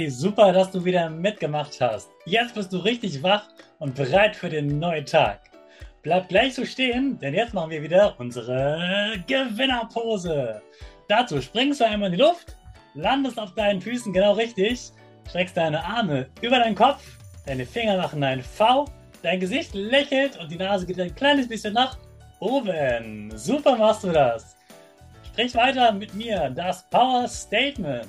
Hey, super, dass du wieder mitgemacht hast. Jetzt bist du richtig wach und bereit für den neuen Tag. Bleib gleich so stehen, denn jetzt machen wir wieder unsere Gewinnerpose. Dazu springst du einmal in die Luft, landest auf deinen Füßen genau richtig, streckst deine Arme über deinen Kopf, deine Finger machen ein V, dein Gesicht lächelt und die Nase geht ein kleines bisschen nach oben. Super machst du das. Sprich weiter mit mir, das Power Statement.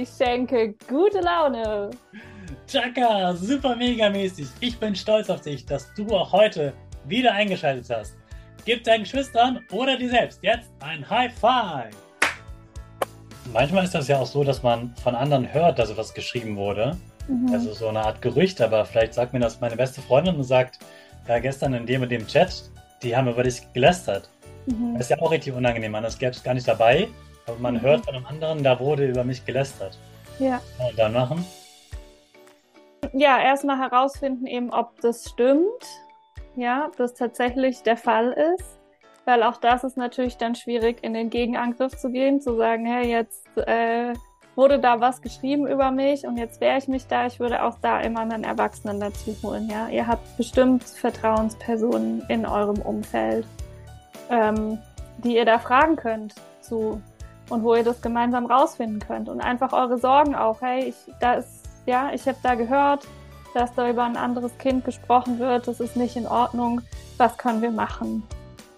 Ich schenke gute Laune. Chaka, super mega mäßig. Ich bin stolz auf dich, dass du auch heute wieder eingeschaltet hast. Gib deinen Geschwistern oder dir selbst jetzt ein High Five. Manchmal ist das ja auch so, dass man von anderen hört, dass etwas geschrieben wurde. Mhm. Also so eine Art Gerücht, aber vielleicht sagt mir das meine beste Freundin und sagt, ja, gestern in dem und dem Chat, die haben über dich gelästert. Mhm. Das ist ja auch richtig unangenehm, das gäbe es gar nicht dabei, aber man Mhm. hört von einem anderen, da wurde über mich gelästert. Ja. Und dann machen? ja, erstmal herausfinden eben, ob das stimmt. Ja, ob das tatsächlich der Fall ist. Weil auch das ist natürlich dann schwierig, in den Gegenangriff zu gehen, zu sagen, hey, jetzt äh, wurde da was geschrieben über mich und jetzt wehre ich mich da. Ich würde auch da immer einen Erwachsenen dazu holen. Ja, ihr habt bestimmt Vertrauenspersonen in eurem Umfeld, ähm, die ihr da fragen könnt zu und wo ihr das gemeinsam rausfinden könnt und einfach eure Sorgen auch. Hey, ich, da ist ja, ich habe da gehört, dass da über ein anderes Kind gesprochen wird. Das ist nicht in Ordnung. Was können wir machen?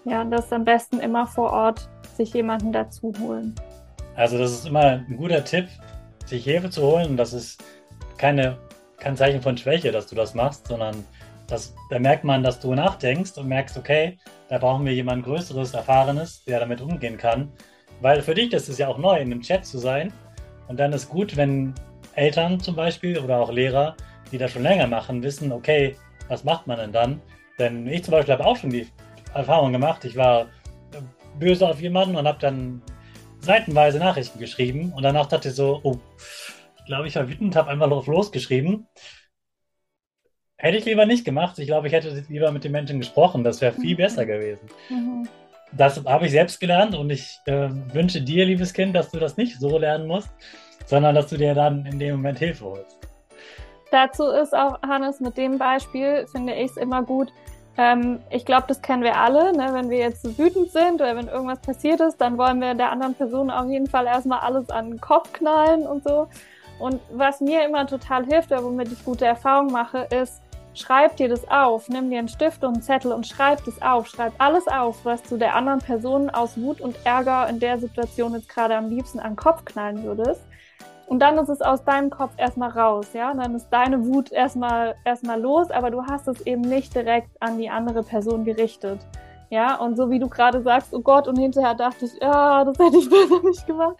Ja, das am besten immer vor Ort sich jemanden dazu holen. Also das ist immer ein guter Tipp, sich Hilfe zu holen das ist keine, kein Zeichen von Schwäche, dass du das machst, sondern das, da merkt man, dass du nachdenkst und merkst, okay, da brauchen wir jemand Größeres, Erfahrenes, der damit umgehen kann. Weil für dich das ist ja auch neu, in einem Chat zu sein. Und dann ist gut, wenn Eltern zum Beispiel oder auch Lehrer, die das schon länger machen, wissen, okay, was macht man denn dann? Denn ich zum Beispiel habe auch schon die Erfahrung gemacht, ich war böse auf jemanden und habe dann seitenweise Nachrichten geschrieben und danach dachte ich so, oh, ich glaube, ich war wütend, habe einfach drauf losgeschrieben. Hätte ich lieber nicht gemacht. Ich glaube, ich hätte lieber mit den Menschen gesprochen. Das wäre viel Mhm. besser gewesen. Mhm. Das habe ich selbst gelernt und ich äh, wünsche dir, liebes Kind, dass du das nicht so lernen musst, sondern dass du dir dann in dem Moment Hilfe holst. Dazu ist auch, Hannes, mit dem Beispiel finde ich es immer gut. Ähm, ich glaube, das kennen wir alle. Ne? Wenn wir jetzt wütend sind oder wenn irgendwas passiert ist, dann wollen wir der anderen Person auf jeden Fall erstmal alles an den Kopf knallen und so. Und was mir immer total hilft, oder womit ich gute Erfahrungen mache, ist, schreib dir das auf. Nimm dir einen Stift und einen Zettel und schreib das auf. Schreib alles auf, was du der anderen Person aus Wut und Ärger in der Situation jetzt gerade am liebsten an den Kopf knallen würdest. Und dann ist es aus deinem Kopf erstmal raus, ja. Dann ist deine Wut erstmal erstmal los, aber du hast es eben nicht direkt an die andere Person gerichtet. Ja, und so wie du gerade sagst, oh Gott, und hinterher dachte ich, ja, das hätte ich besser nicht gemacht.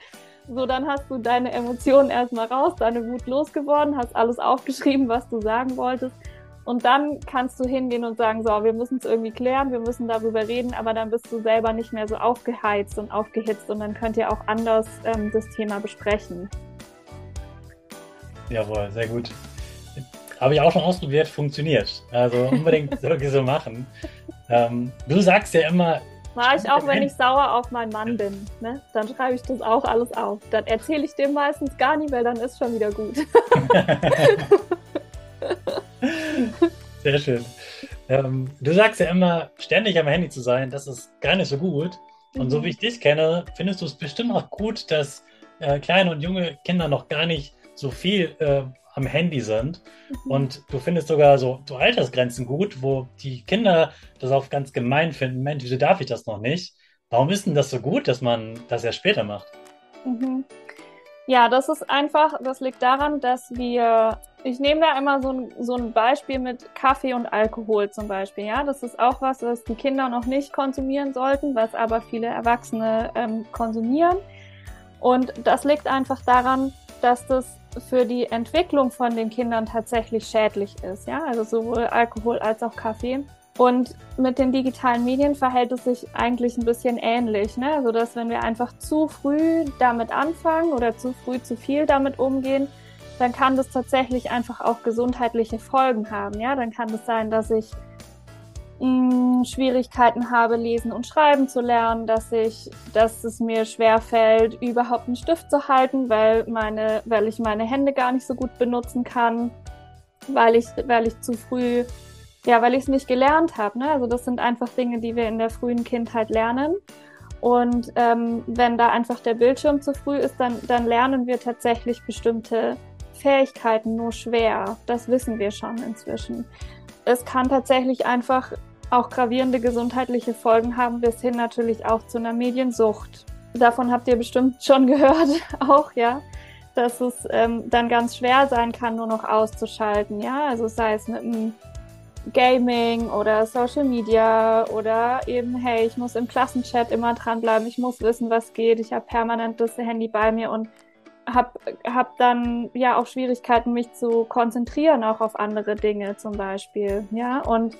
So, dann hast du deine Emotionen erstmal raus, deine Wut losgeworden, hast alles aufgeschrieben, was du sagen wolltest. Und dann kannst du hingehen und sagen, so, wir müssen es irgendwie klären, wir müssen darüber reden, aber dann bist du selber nicht mehr so aufgeheizt und aufgehitzt und dann könnt ihr auch anders ähm, das Thema besprechen. Jawohl, sehr gut. Habe ich auch schon ausprobiert, funktioniert. Also unbedingt wirklich so machen. Ähm, du sagst ja immer. Mache ich auch, wenn ich sauer auf meinen Mann bin. Ne? Dann schreibe ich das auch alles auf. Dann erzähle ich dem meistens gar nicht, weil dann ist schon wieder gut. Sehr schön. Ähm, du sagst ja immer, ständig am Handy zu sein, das ist gar nicht so gut. Und mhm. so wie ich dich kenne, findest du es bestimmt auch gut, dass äh, kleine und junge Kinder noch gar nicht so viel äh, am Handy sind. Mhm. Und du findest sogar so, so Altersgrenzen gut, wo die Kinder das auch ganz gemein finden. Mensch, wieso darf ich das noch nicht? Warum ist denn das so gut, dass man das erst später macht? Mhm. Ja, das ist einfach, das liegt daran, dass wir, ich nehme da immer so ein, so ein Beispiel mit Kaffee und Alkohol zum Beispiel. Ja, das ist auch was, was die Kinder noch nicht konsumieren sollten, was aber viele Erwachsene ähm, konsumieren. Und das liegt einfach daran, dass das für die Entwicklung von den Kindern tatsächlich schädlich ist. Ja, also sowohl Alkohol als auch Kaffee. Und mit den digitalen Medien verhält es sich eigentlich ein bisschen ähnlich, ne? Also dass wenn wir einfach zu früh damit anfangen oder zu früh zu viel damit umgehen, dann kann das tatsächlich einfach auch gesundheitliche Folgen haben. Ja, dann kann es sein, dass ich mh, mm, Schwierigkeiten habe, lesen und schreiben zu lernen, dass ich, dass es mir schwer fällt, überhaupt einen Stift zu halten, weil meine, weil ich meine Hände gar nicht so gut benutzen kann, weil ich, weil ich zu früh ja, weil ich es nicht gelernt habe. Ne? Also das sind einfach Dinge, die wir in der frühen Kindheit lernen. Und ähm, wenn da einfach der Bildschirm zu früh ist, dann, dann lernen wir tatsächlich bestimmte Fähigkeiten nur schwer. Das wissen wir schon inzwischen. Es kann tatsächlich einfach auch gravierende gesundheitliche Folgen haben, bis hin natürlich auch zu einer Mediensucht. Davon habt ihr bestimmt schon gehört, auch, ja, dass es ähm, dann ganz schwer sein kann, nur noch auszuschalten, ja, also sei es mit einem Gaming oder Social Media oder eben, hey, ich muss im Klassenchat immer dranbleiben, ich muss wissen, was geht, ich habe permanent das Handy bei mir und habe hab dann ja auch Schwierigkeiten, mich zu konzentrieren, auch auf andere Dinge zum Beispiel, ja, und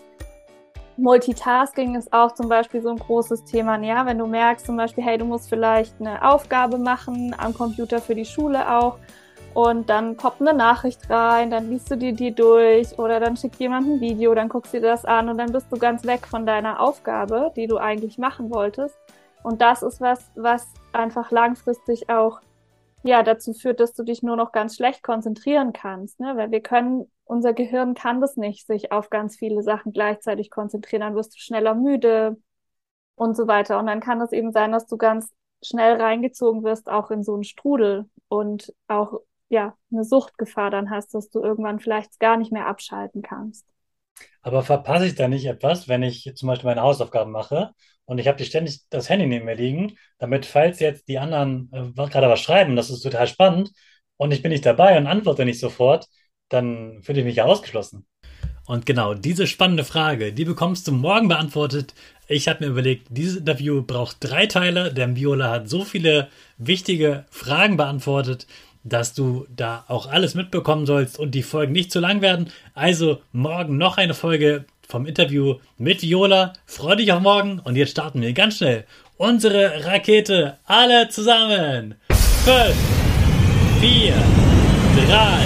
Multitasking ist auch zum Beispiel so ein großes Thema. Ja, wenn du merkst zum Beispiel, hey, du musst vielleicht eine Aufgabe machen am Computer für die Schule auch und dann poppt eine Nachricht rein, dann liest du dir die durch oder dann schickt jemand ein Video, dann guckst du dir das an und dann bist du ganz weg von deiner Aufgabe, die du eigentlich machen wolltest. Und das ist was, was einfach langfristig auch ja dazu führt, dass du dich nur noch ganz schlecht konzentrieren kannst, ne? Weil wir können, unser Gehirn kann das nicht, sich auf ganz viele Sachen gleichzeitig konzentrieren. Dann wirst du schneller müde und so weiter. Und dann kann es eben sein, dass du ganz schnell reingezogen wirst, auch in so einen Strudel und auch ja, eine Suchtgefahr dann hast, dass du irgendwann vielleicht gar nicht mehr abschalten kannst. Aber verpasse ich da nicht etwas, wenn ich zum Beispiel meine Hausaufgaben mache und ich habe die ständig das Handy neben mir liegen, damit falls jetzt die anderen äh, gerade was schreiben, das ist total spannend und ich bin nicht dabei und antworte nicht sofort, dann fühle ich mich ja ausgeschlossen. Und genau diese spannende Frage, die bekommst du morgen beantwortet. Ich habe mir überlegt, dieses Interview braucht drei Teile. Der Viola hat so viele wichtige Fragen beantwortet dass du da auch alles mitbekommen sollst und die Folgen nicht zu lang werden. Also morgen noch eine Folge vom Interview mit Viola. Freue dich auf morgen und jetzt starten wir ganz schnell unsere Rakete. Alle zusammen. 5, 4, 3,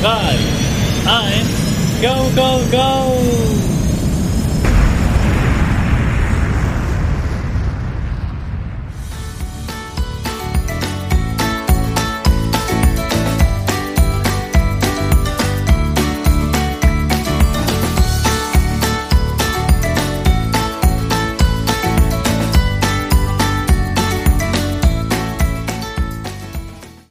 2, 1, go, go, go!